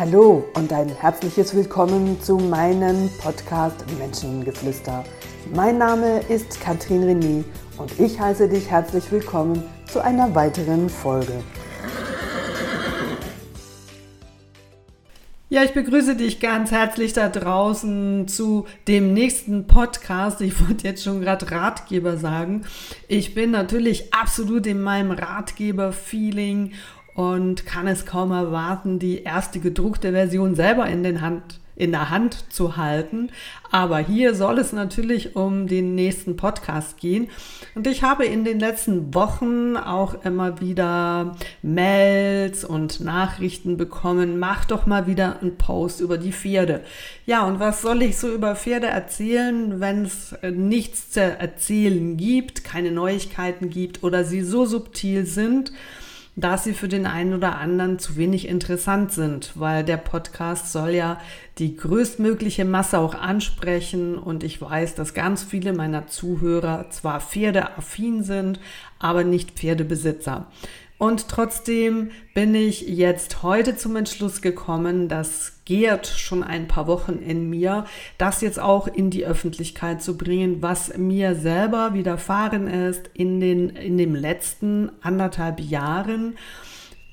Hallo und ein herzliches Willkommen zu meinem Podcast Menschengeflüster. Mein Name ist Katrin René und ich heiße dich herzlich willkommen zu einer weiteren Folge. Ja, ich begrüße dich ganz herzlich da draußen zu dem nächsten Podcast. Ich wollte jetzt schon gerade Ratgeber sagen. Ich bin natürlich absolut in meinem Ratgeber-Feeling und kann es kaum erwarten, die erste gedruckte Version selber in, den Hand, in der Hand zu halten. Aber hier soll es natürlich um den nächsten Podcast gehen. Und ich habe in den letzten Wochen auch immer wieder Mails und Nachrichten bekommen. Mach doch mal wieder einen Post über die Pferde. Ja, und was soll ich so über Pferde erzählen, wenn es nichts zu erzählen gibt, keine Neuigkeiten gibt oder sie so subtil sind? Da sie für den einen oder anderen zu wenig interessant sind, weil der Podcast soll ja die größtmögliche Masse auch ansprechen und ich weiß, dass ganz viele meiner Zuhörer zwar pferdeaffin sind, aber nicht Pferdebesitzer. Und trotzdem bin ich jetzt heute zum Entschluss gekommen, das gärt schon ein paar Wochen in mir, das jetzt auch in die Öffentlichkeit zu bringen, was mir selber widerfahren ist in den, in den letzten anderthalb Jahren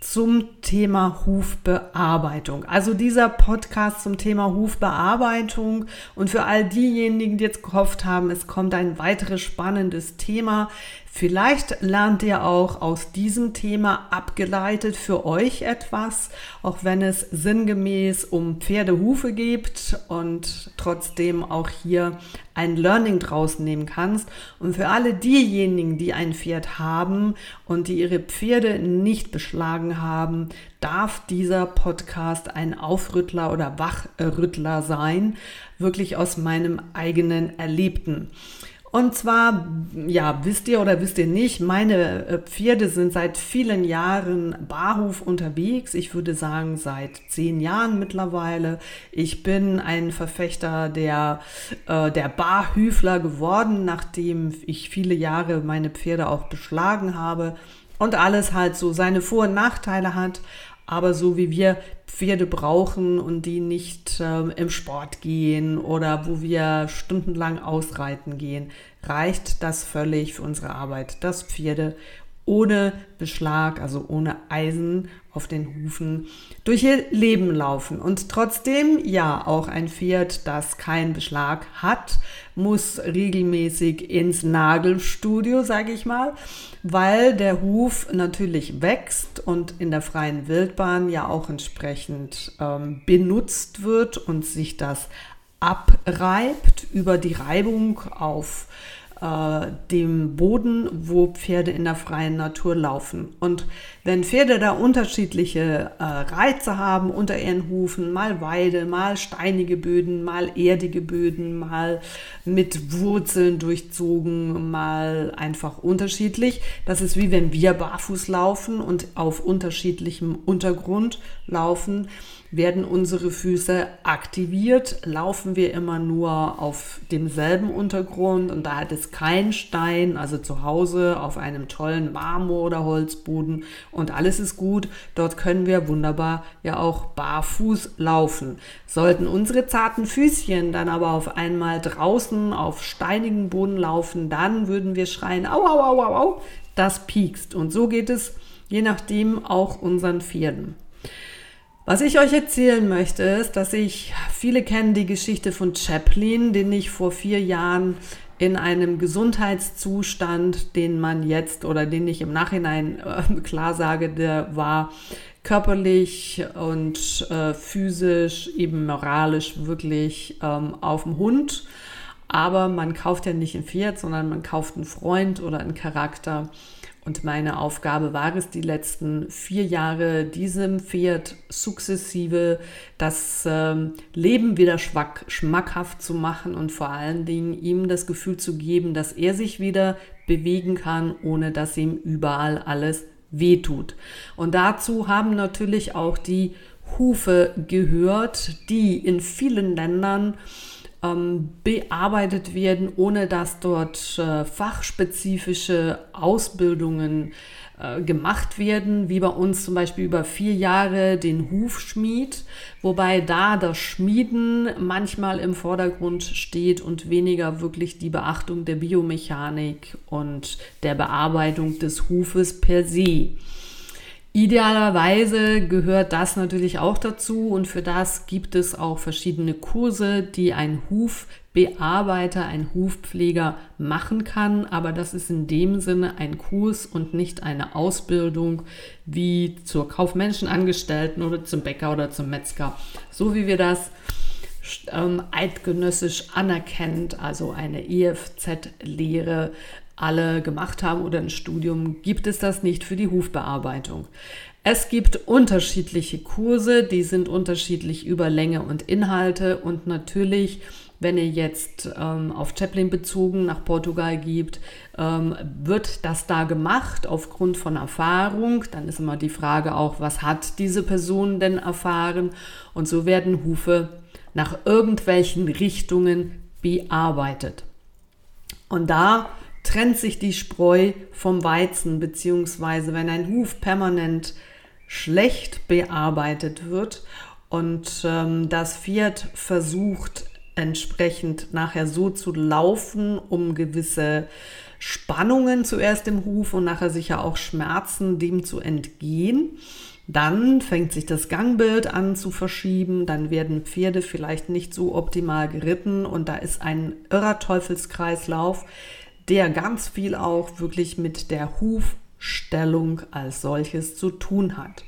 zum Thema Hufbearbeitung. Also dieser Podcast zum Thema Hufbearbeitung und für all diejenigen, die jetzt gehofft haben, es kommt ein weiteres spannendes Thema, Vielleicht lernt ihr auch aus diesem Thema abgeleitet für euch etwas, auch wenn es sinngemäß um Pferdehufe geht und trotzdem auch hier ein Learning draus nehmen kannst. Und für alle diejenigen, die ein Pferd haben und die ihre Pferde nicht beschlagen haben, darf dieser Podcast ein Aufrüttler oder Wachrüttler sein, wirklich aus meinem eigenen Erlebten. Und zwar, ja, wisst ihr oder wisst ihr nicht, meine äh, Pferde sind seit vielen Jahren Barhof unterwegs. Ich würde sagen, seit zehn Jahren mittlerweile. Ich bin ein Verfechter der, äh, der Barhüfler geworden, nachdem ich viele Jahre meine Pferde auch beschlagen habe und alles halt so seine Vor- und Nachteile hat. Aber so wie wir Pferde brauchen und die nicht ähm, im Sport gehen oder wo wir stundenlang ausreiten gehen, reicht das völlig für unsere Arbeit, dass Pferde ohne Beschlag, also ohne Eisen auf den Hufen durch ihr Leben laufen. Und trotzdem, ja, auch ein Pferd, das keinen Beschlag hat, muss regelmäßig ins Nagelstudio, sage ich mal, weil der Huf natürlich wächst und in der freien Wildbahn ja auch entsprechend ähm, benutzt wird und sich das abreibt über die Reibung auf äh, dem Boden, wo Pferde in der freien Natur laufen. Und wenn Pferde da unterschiedliche äh, Reize haben unter ihren Hufen, mal Weide, mal steinige Böden, mal erdige Böden, mal mit Wurzeln durchzogen, mal einfach unterschiedlich. Das ist wie wenn wir barfuß laufen und auf unterschiedlichem Untergrund laufen werden unsere Füße aktiviert, laufen wir immer nur auf demselben Untergrund und da hat es keinen Stein, also zu Hause auf einem tollen Marmor- oder Holzboden und alles ist gut. Dort können wir wunderbar ja auch barfuß laufen. Sollten unsere zarten Füßchen dann aber auf einmal draußen auf steinigen Boden laufen, dann würden wir schreien, au, au, au, au, au, das piekst. Und so geht es je nachdem auch unseren Pferden. Was ich euch erzählen möchte, ist, dass ich, viele kennen die Geschichte von Chaplin, den ich vor vier Jahren in einem Gesundheitszustand, den man jetzt oder den ich im Nachhinein äh, klar sage, der war körperlich und äh, physisch, eben moralisch wirklich ähm, auf dem Hund. Aber man kauft ja nicht ein Pferd, sondern man kauft einen Freund oder einen Charakter. Und meine Aufgabe war es, die letzten vier Jahre diesem Pferd sukzessive das ähm, Leben wieder schmackhaft zu machen und vor allen Dingen ihm das Gefühl zu geben, dass er sich wieder bewegen kann, ohne dass ihm überall alles wehtut. Und dazu haben natürlich auch die Hufe gehört, die in vielen Ländern ähm, bearbeitet werden, ohne dass dort äh, fachspezifische Ausbildungen äh, gemacht werden, wie bei uns zum Beispiel über vier Jahre den Hufschmied, wobei da das Schmieden manchmal im Vordergrund steht und weniger wirklich die Beachtung der Biomechanik und der Bearbeitung des Hufes per se. Idealerweise gehört das natürlich auch dazu und für das gibt es auch verschiedene Kurse, die ein Hufbearbeiter, ein Hufpfleger machen kann, aber das ist in dem Sinne ein Kurs und nicht eine Ausbildung wie zur kaufmännischen Angestellten oder zum Bäcker oder zum Metzger, so wie wir das ähm, eidgenössisch anerkennt, also eine EFZ-Lehre alle gemacht haben oder ein Studium, gibt es das nicht für die Hufbearbeitung. Es gibt unterschiedliche Kurse, die sind unterschiedlich über Länge und Inhalte und natürlich, wenn ihr jetzt ähm, auf Chaplin bezogen nach Portugal gibt, ähm, wird das da gemacht aufgrund von Erfahrung. Dann ist immer die Frage auch, was hat diese Person denn erfahren? Und so werden Hufe nach irgendwelchen Richtungen bearbeitet. Und da trennt sich die Spreu vom Weizen, beziehungsweise wenn ein Huf permanent schlecht bearbeitet wird und ähm, das Pferd versucht entsprechend nachher so zu laufen, um gewisse Spannungen zuerst im Huf und nachher sicher auch Schmerzen dem zu entgehen. Dann fängt sich das Gangbild an zu verschieben, dann werden Pferde vielleicht nicht so optimal geritten und da ist ein irrer Teufelskreislauf, der ganz viel auch wirklich mit der Hufstellung als solches zu tun hat.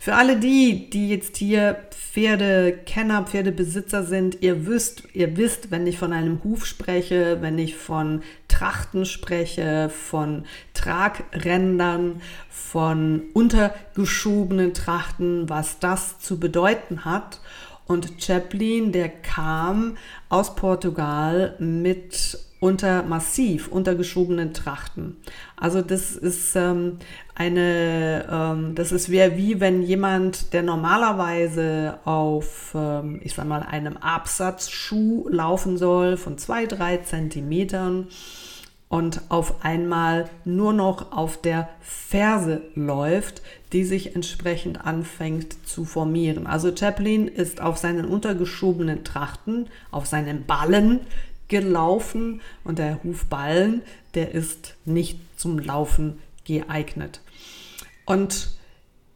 Für alle die, die jetzt hier Pferdekenner, Pferdebesitzer sind, ihr wisst, ihr wisst, wenn ich von einem Huf spreche, wenn ich von Trachten spreche, von Tragrändern, von untergeschobenen Trachten, was das zu bedeuten hat. Und Chaplin, der kam aus Portugal mit unter massiv untergeschobenen Trachten. Also das ist ähm, eine, ähm, das ist wie, wie wenn jemand, der normalerweise auf, ähm, ich sag mal, einem Absatzschuh laufen soll von zwei, drei Zentimetern und auf einmal nur noch auf der Ferse läuft, die sich entsprechend anfängt zu formieren. Also Chaplin ist auf seinen untergeschobenen Trachten, auf seinen Ballen gelaufen und der Hufballen, der ist nicht zum Laufen geeignet. Und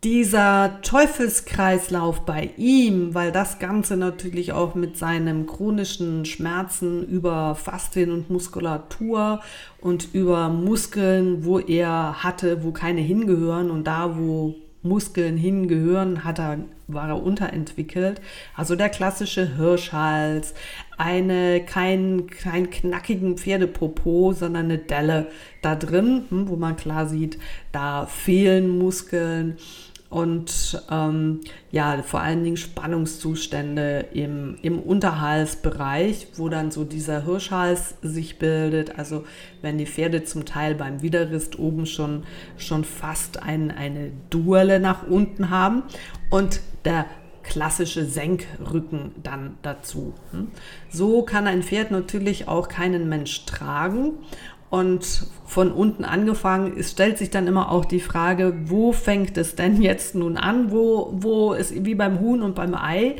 dieser Teufelskreislauf bei ihm, weil das Ganze natürlich auch mit seinem chronischen Schmerzen über Faszien und Muskulatur und über Muskeln, wo er hatte, wo keine hingehören und da, wo Muskeln hingehören, hat er, war er unterentwickelt. Also der klassische Hirschhals, eine, kein, kein knackigen Pferdepopo, sondern eine Delle da drin, hm, wo man klar sieht, da fehlen Muskeln und ähm, ja, vor allen Dingen Spannungszustände im, im Unterhalsbereich, wo dann so dieser Hirschhals sich bildet. Also wenn die Pferde zum Teil beim Widerrist oben schon, schon fast ein, eine Duelle nach unten haben und der klassische Senkrücken dann dazu. Hm. So kann ein Pferd natürlich auch keinen Mensch tragen und von unten angefangen es stellt sich dann immer auch die Frage, wo fängt es denn jetzt nun an? Wo, wo ist wie beim Huhn und beim Ei?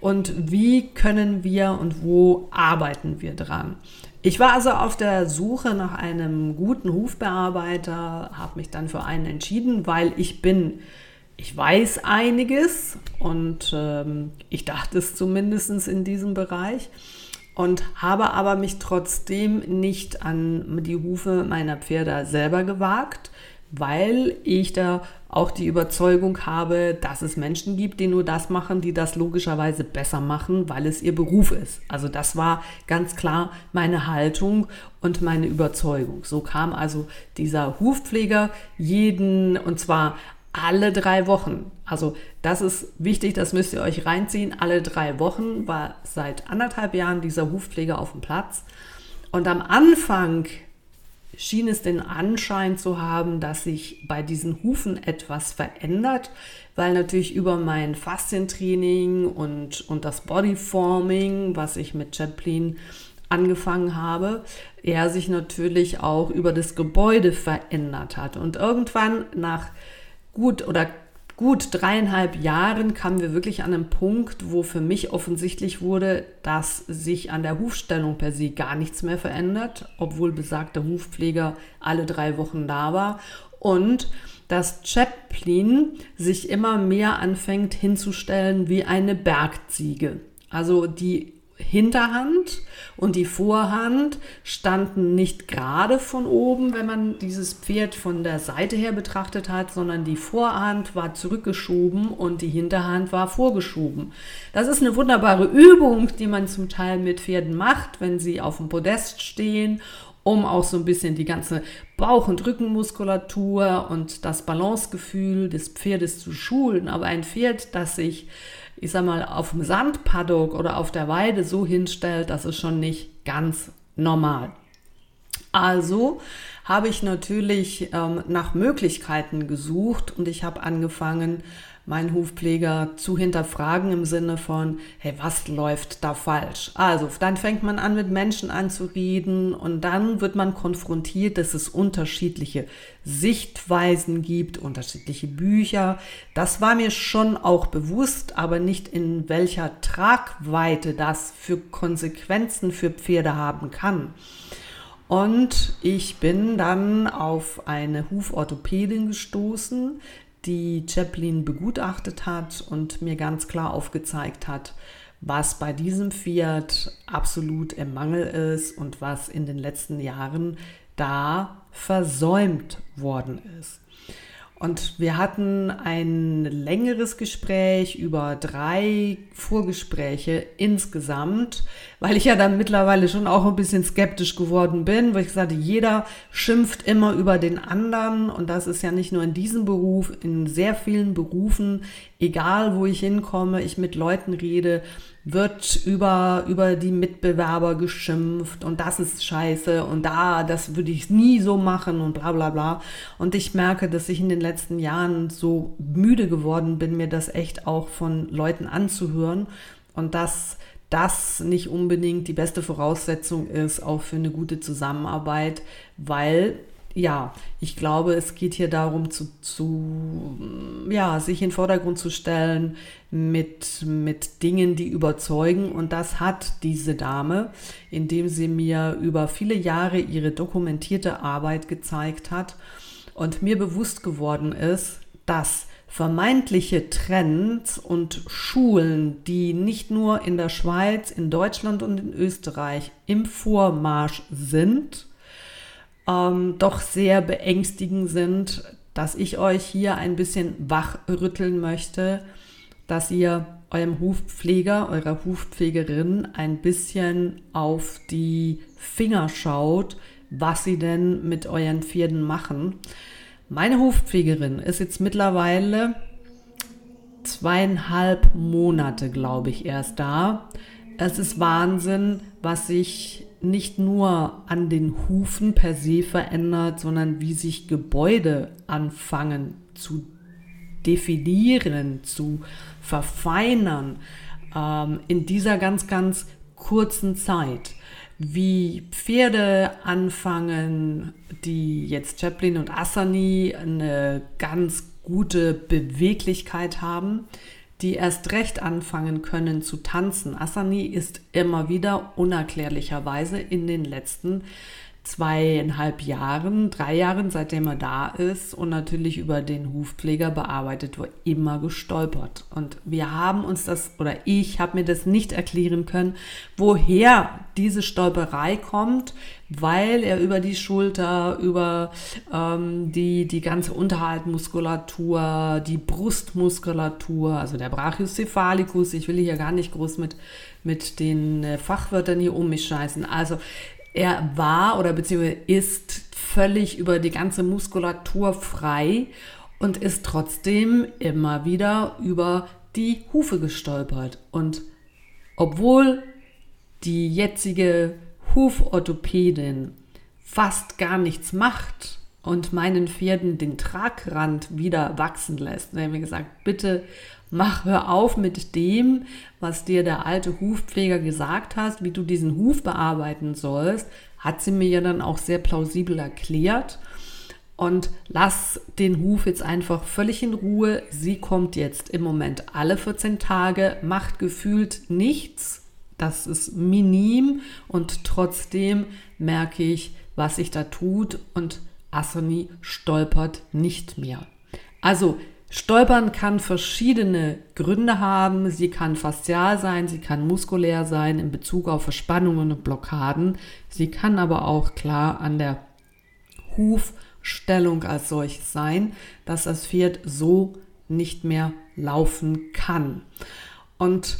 Und wie können wir und wo arbeiten wir dran? Ich war also auf der Suche nach einem guten Hufbearbeiter, habe mich dann für einen entschieden, weil ich bin, ich weiß einiges und ähm, ich dachte es zumindest in diesem Bereich und habe aber mich trotzdem nicht an die Hufe meiner Pferde selber gewagt, weil ich da auch die Überzeugung habe, dass es Menschen gibt, die nur das machen, die das logischerweise besser machen, weil es ihr Beruf ist. Also das war ganz klar meine Haltung und meine Überzeugung. So kam also dieser Hufpfleger jeden, und zwar alle drei Wochen. Also das ist wichtig, das müsst ihr euch reinziehen. Alle drei Wochen war seit anderthalb Jahren dieser Hufpfleger auf dem Platz. Und am Anfang schien es den Anschein zu haben, dass sich bei diesen Hufen etwas verändert, weil natürlich über mein Faszientraining und, und das Bodyforming, was ich mit Chaplin angefangen habe, er sich natürlich auch über das Gebäude verändert hat. Und irgendwann nach gut oder gut dreieinhalb Jahren kamen wir wirklich an einen Punkt, wo für mich offensichtlich wurde, dass sich an der Hufstellung per se gar nichts mehr verändert, obwohl besagter Hufpfleger alle drei Wochen da war. Und dass Chaplin sich immer mehr anfängt hinzustellen wie eine Bergziege. Also die Hinterhand und die Vorhand standen nicht gerade von oben, wenn man dieses Pferd von der Seite her betrachtet hat, sondern die Vorhand war zurückgeschoben und die Hinterhand war vorgeschoben. Das ist eine wunderbare Übung, die man zum Teil mit Pferden macht, wenn sie auf dem Podest stehen um auch so ein bisschen die ganze Bauch- und Rückenmuskulatur und das Balancegefühl des Pferdes zu schulen. Aber ein Pferd, das sich ich sag mal, auf dem Sandpaddock oder auf der Weide so hinstellt, das ist schon nicht ganz normal. Also habe ich natürlich ähm, nach Möglichkeiten gesucht und ich habe angefangen, meinen Hufpfleger zu hinterfragen im Sinne von, hey, was läuft da falsch? Also, dann fängt man an, mit Menschen anzureden und dann wird man konfrontiert, dass es unterschiedliche Sichtweisen gibt, unterschiedliche Bücher. Das war mir schon auch bewusst, aber nicht in welcher Tragweite das für Konsequenzen für Pferde haben kann. Und ich bin dann auf eine Huforthopädin gestoßen, die Chaplin begutachtet hat und mir ganz klar aufgezeigt hat, was bei diesem Fiat absolut im Mangel ist und was in den letzten Jahren da versäumt worden ist. Und wir hatten ein längeres Gespräch über drei Vorgespräche insgesamt, weil ich ja dann mittlerweile schon auch ein bisschen skeptisch geworden bin, weil ich sagte, jeder schimpft immer über den anderen. Und das ist ja nicht nur in diesem Beruf, in sehr vielen Berufen, egal wo ich hinkomme, ich mit Leuten rede, wird über, über die Mitbewerber geschimpft und das ist scheiße und da, das würde ich nie so machen und bla bla bla. Und ich merke, dass ich in den letzten Jahren so müde geworden bin, mir das echt auch von Leuten anzuhören und dass das nicht unbedingt die beste Voraussetzung ist, auch für eine gute Zusammenarbeit, weil ja, ich glaube, es geht hier darum, zu, zu, ja, sich in den Vordergrund zu stellen mit, mit Dingen, die überzeugen. Und das hat diese Dame, indem sie mir über viele Jahre ihre dokumentierte Arbeit gezeigt hat und mir bewusst geworden ist, dass vermeintliche Trends und Schulen, die nicht nur in der Schweiz, in Deutschland und in Österreich im Vormarsch sind, ähm, doch sehr beängstigend sind, dass ich euch hier ein bisschen wachrütteln möchte, dass ihr eurem Hufpfleger, eurer Hufpflegerin ein bisschen auf die Finger schaut, was sie denn mit euren Pferden machen. Meine Hufpflegerin ist jetzt mittlerweile zweieinhalb Monate, glaube ich, erst da. Es ist Wahnsinn, was sich nicht nur an den Hufen per se verändert, sondern wie sich Gebäude anfangen zu definieren, zu verfeinern ähm, in dieser ganz, ganz kurzen Zeit. Wie Pferde anfangen, die jetzt Chaplin und Assani eine ganz gute Beweglichkeit haben, die erst recht anfangen können zu tanzen. Asani ist immer wieder unerklärlicherweise in den letzten zweieinhalb Jahren, drei Jahren, seitdem er da ist und natürlich über den Hufpfleger bearbeitet wird, immer gestolpert. Und wir haben uns das, oder ich habe mir das nicht erklären können, woher diese Stolperei kommt, weil er über die Schulter, über ähm, die, die ganze Unterhaltmuskulatur, die Brustmuskulatur, also der Brachiocephalicus, ich will hier gar nicht groß mit, mit den äh, Fachwörtern hier um mich scheißen. Also er war oder beziehungsweise ist völlig über die ganze Muskulatur frei und ist trotzdem immer wieder über die Hufe gestolpert. Und obwohl die jetzige Huforthopädin fast gar nichts macht und meinen Pferden den Tragrand wieder wachsen lässt. Und er hat mir gesagt, bitte mach, hör auf mit dem, was dir der alte Hufpfleger gesagt hat, wie du diesen Huf bearbeiten sollst, hat sie mir ja dann auch sehr plausibel erklärt. Und lass den Huf jetzt einfach völlig in Ruhe. Sie kommt jetzt im Moment alle 14 Tage, macht gefühlt nichts. Das ist minim und trotzdem merke ich, was sich da tut und Asani stolpert nicht mehr. Also Stolpern kann verschiedene Gründe haben. Sie kann faszial sein, sie kann muskulär sein in Bezug auf Verspannungen und Blockaden. Sie kann aber auch klar an der Hufstellung als solches sein, dass das Pferd so nicht mehr laufen kann. Und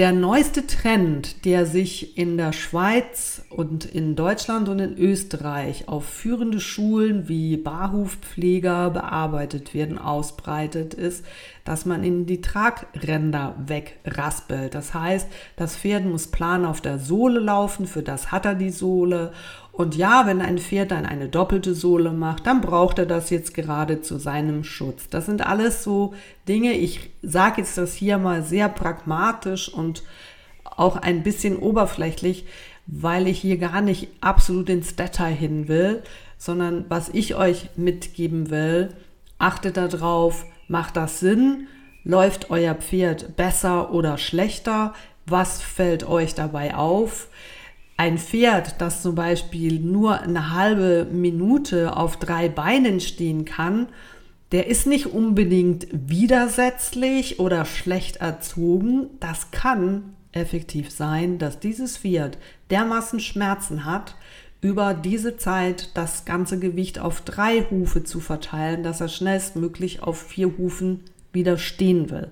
der neueste Trend, der sich in der Schweiz und in Deutschland und in Österreich auf führende Schulen wie Barhufpfleger bearbeitet werden, ausbreitet, ist, dass man in die Tragränder wegraspelt. Das heißt, das Pferd muss plan auf der Sohle laufen, für das hat er die Sohle und ja, wenn ein Pferd dann eine doppelte Sohle macht, dann braucht er das jetzt gerade zu seinem Schutz. Das sind alles so Dinge, ich sage jetzt das hier mal sehr pragmatisch und auch ein bisschen oberflächlich, weil ich hier gar nicht absolut ins Detail hin will, sondern was ich euch mitgeben will, achtet darauf, macht das Sinn, läuft euer Pferd besser oder schlechter, was fällt euch dabei auf? Ein Pferd, das zum Beispiel nur eine halbe Minute auf drei Beinen stehen kann, der ist nicht unbedingt widersetzlich oder schlecht erzogen. Das kann effektiv sein, dass dieses Pferd dermaßen Schmerzen hat, über diese Zeit das ganze Gewicht auf drei Hufe zu verteilen, dass er schnellstmöglich auf vier Hufen wieder stehen will.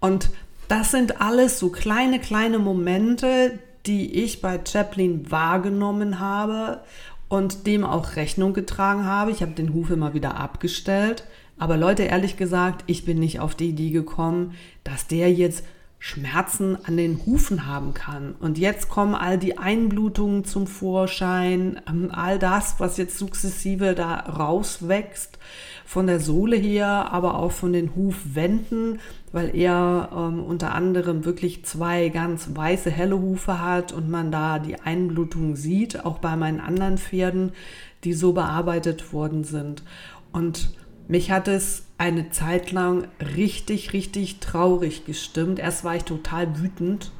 Und das sind alles so kleine, kleine Momente, die ich bei Chaplin wahrgenommen habe und dem auch Rechnung getragen habe. Ich habe den Huf immer wieder abgestellt. Aber Leute, ehrlich gesagt, ich bin nicht auf die Idee gekommen, dass der jetzt Schmerzen an den Hufen haben kann. Und jetzt kommen all die Einblutungen zum Vorschein, ähm, all das, was jetzt sukzessive da rauswächst, von der Sohle her, aber auch von den Hufwänden, weil er ähm, unter anderem wirklich zwei ganz weiße, helle Hufe hat und man da die Einblutung sieht, auch bei meinen anderen Pferden, die so bearbeitet worden sind. Und mich hat es eine Zeit lang richtig, richtig traurig gestimmt. Erst war ich total wütend,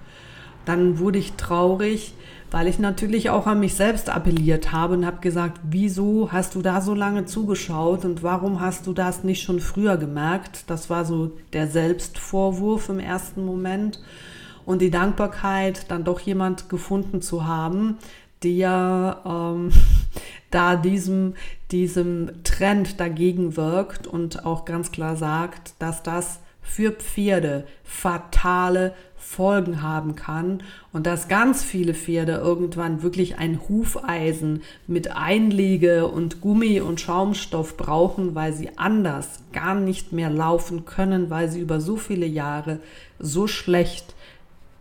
dann wurde ich traurig, weil ich natürlich auch an mich selbst appelliert habe und habe gesagt, wieso hast du da so lange zugeschaut und warum hast du das nicht schon früher gemerkt? Das war so der Selbstvorwurf im ersten Moment und die Dankbarkeit, dann doch jemand gefunden zu haben, der ähm, da diesem, diesem Trend dagegen wirkt und auch ganz klar sagt, dass das für Pferde fatale Folgen haben kann und dass ganz viele Pferde irgendwann wirklich ein Hufeisen mit Einlege und Gummi und Schaumstoff brauchen, weil sie anders gar nicht mehr laufen können, weil sie über so viele Jahre so schlecht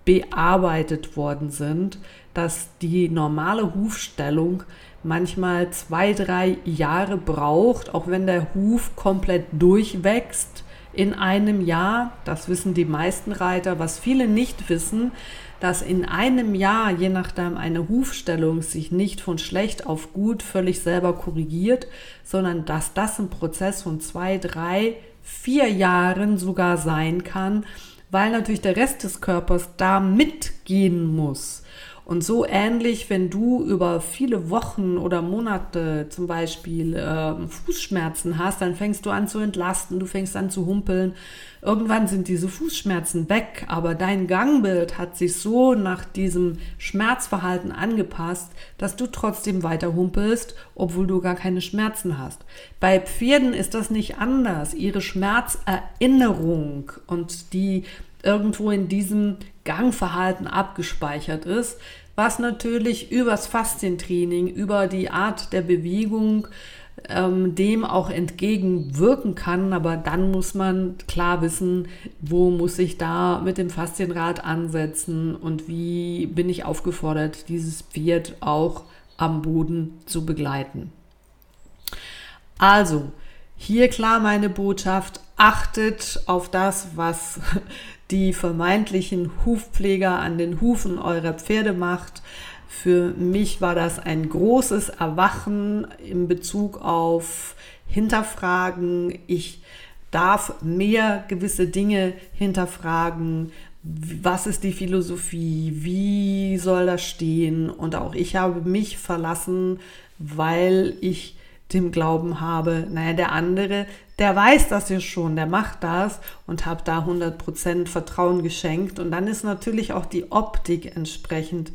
bearbeitet worden sind, dass die normale Hufstellung manchmal zwei, drei Jahre braucht, auch wenn der Huf komplett durchwächst in einem Jahr. Das wissen die meisten Reiter. Was viele nicht wissen, dass in einem Jahr, je nachdem eine Hufstellung sich nicht von schlecht auf gut völlig selber korrigiert, sondern dass das ein Prozess von zwei, drei, vier Jahren sogar sein kann, weil natürlich der Rest des Körpers da mitgehen muss. Und so ähnlich, wenn du über viele Wochen oder Monate zum Beispiel äh, Fußschmerzen hast, dann fängst du an zu entlasten, du fängst an zu humpeln. Irgendwann sind diese Fußschmerzen weg, aber dein Gangbild hat sich so nach diesem Schmerzverhalten angepasst, dass du trotzdem weiter humpelst, obwohl du gar keine Schmerzen hast. Bei Pferden ist das nicht anders. Ihre Schmerzerinnerung und die irgendwo in diesem Gangverhalten abgespeichert ist, was natürlich übers Faszientraining, über die Art der Bewegung ähm, dem auch entgegenwirken kann. Aber dann muss man klar wissen, wo muss ich da mit dem Faszienrad ansetzen und wie bin ich aufgefordert, dieses Pferd auch am Boden zu begleiten. Also, hier klar meine Botschaft, achtet auf das, was die vermeintlichen Hufpfleger an den Hufen eurer Pferde macht. Für mich war das ein großes Erwachen in Bezug auf Hinterfragen. Ich darf mehr gewisse Dinge hinterfragen. Was ist die Philosophie? Wie soll das stehen? Und auch ich habe mich verlassen, weil ich dem Glauben habe, naja, der andere, der weiß das ja schon, der macht das und habe da 100% Vertrauen geschenkt. Und dann ist natürlich auch die Optik entsprechend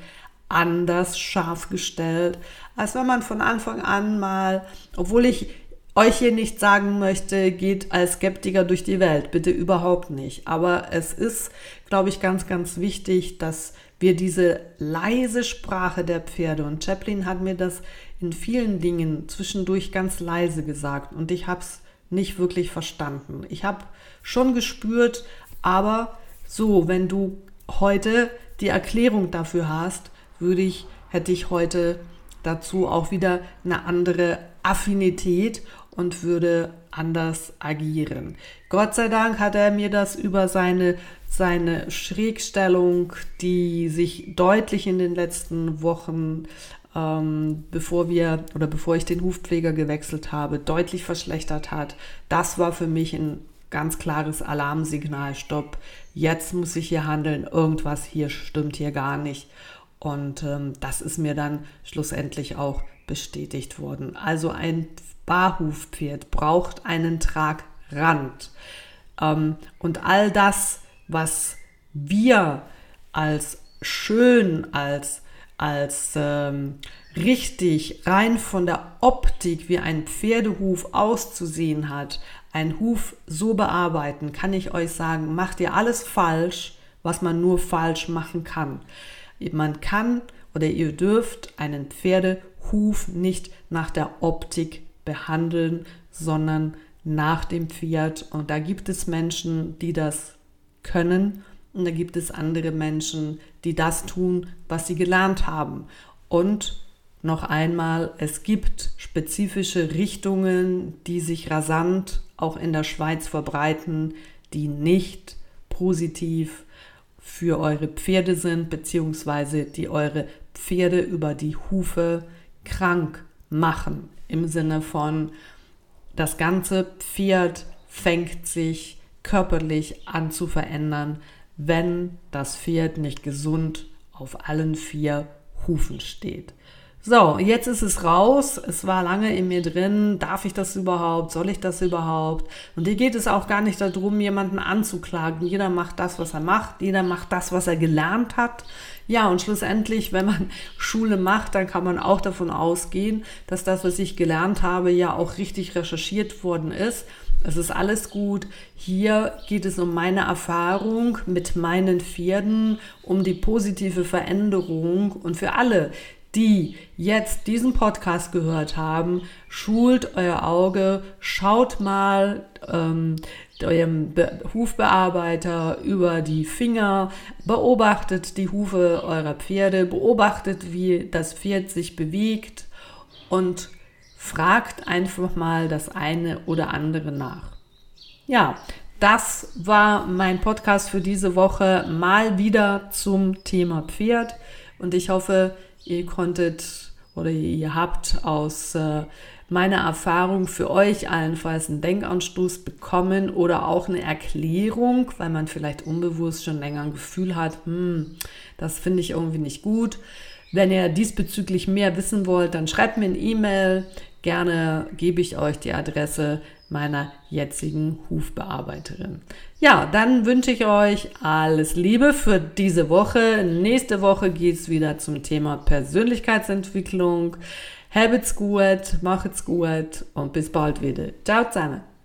anders scharf gestellt, als wenn man von Anfang an mal, obwohl ich euch hier nicht sagen möchte, geht als Skeptiker durch die Welt. Bitte überhaupt nicht. Aber es ist, glaube ich, ganz, ganz wichtig, dass wir diese leise Sprache der Pferde, und Chaplin hat mir das in vielen Dingen zwischendurch ganz leise gesagt und ich habe es nicht wirklich verstanden. Ich habe schon gespürt, aber so, wenn du heute die Erklärung dafür hast, würde ich, hätte ich heute dazu auch wieder eine andere Affinität und würde anders agieren. Gott sei Dank hat er mir das über seine, seine Schrägstellung, die sich deutlich in den letzten Wochen, ähm, bevor wir oder bevor ich den Hufpfleger gewechselt habe, deutlich verschlechtert hat. Das war für mich ein ganz klares Alarmsignal. Stopp, jetzt muss ich hier handeln. Irgendwas hier stimmt hier gar nicht. Und ähm, das ist mir dann schlussendlich auch bestätigt worden. Also ein Barhufpferd braucht einen Tragrand. Ähm, und all das, was wir als schön, als, als ähm, richtig, rein von der Optik, wie ein Pferdehuf auszusehen hat, ein Huf so bearbeiten, kann ich euch sagen, macht ihr alles falsch, was man nur falsch machen kann. Man kann oder ihr dürft einen Pferdehuf nicht nach der Optik behandeln, sondern nach dem Pferd. Und da gibt es Menschen, die das können und da gibt es andere Menschen, die das tun, was sie gelernt haben. Und noch einmal, es gibt spezifische Richtungen, die sich rasant auch in der Schweiz verbreiten, die nicht positiv für eure Pferde sind, beziehungsweise die eure Pferde über die Hufe krank machen im Sinne von, das ganze Pferd fängt sich körperlich an zu verändern, wenn das Pferd nicht gesund auf allen vier Hufen steht. So, jetzt ist es raus. Es war lange in mir drin. Darf ich das überhaupt? Soll ich das überhaupt? Und hier geht es auch gar nicht darum, jemanden anzuklagen. Jeder macht das, was er macht. Jeder macht das, was er gelernt hat. Ja, und schlussendlich, wenn man Schule macht, dann kann man auch davon ausgehen, dass das, was ich gelernt habe, ja auch richtig recherchiert worden ist. Es ist alles gut. Hier geht es um meine Erfahrung mit meinen Pferden, um die positive Veränderung und für alle, die jetzt diesen Podcast gehört haben, schult euer Auge, schaut mal ähm, eurem Be Hufbearbeiter über die Finger, beobachtet die Hufe eurer Pferde, beobachtet, wie das Pferd sich bewegt und fragt einfach mal das eine oder andere nach. Ja, das war mein Podcast für diese Woche mal wieder zum Thema Pferd und ich hoffe, ihr konntet oder ihr habt aus äh, meiner Erfahrung für euch allenfalls einen Denkanstoß bekommen oder auch eine Erklärung, weil man vielleicht unbewusst schon länger ein Gefühl hat, hm, das finde ich irgendwie nicht gut. Wenn ihr diesbezüglich mehr wissen wollt, dann schreibt mir eine E-Mail. Gerne gebe ich euch die Adresse meiner jetzigen Hufbearbeiterin. Ja, dann wünsche ich euch alles Liebe für diese Woche. Nächste Woche geht es wieder zum Thema Persönlichkeitsentwicklung. Habt's gut, macht's gut und bis bald wieder. Ciao zusammen.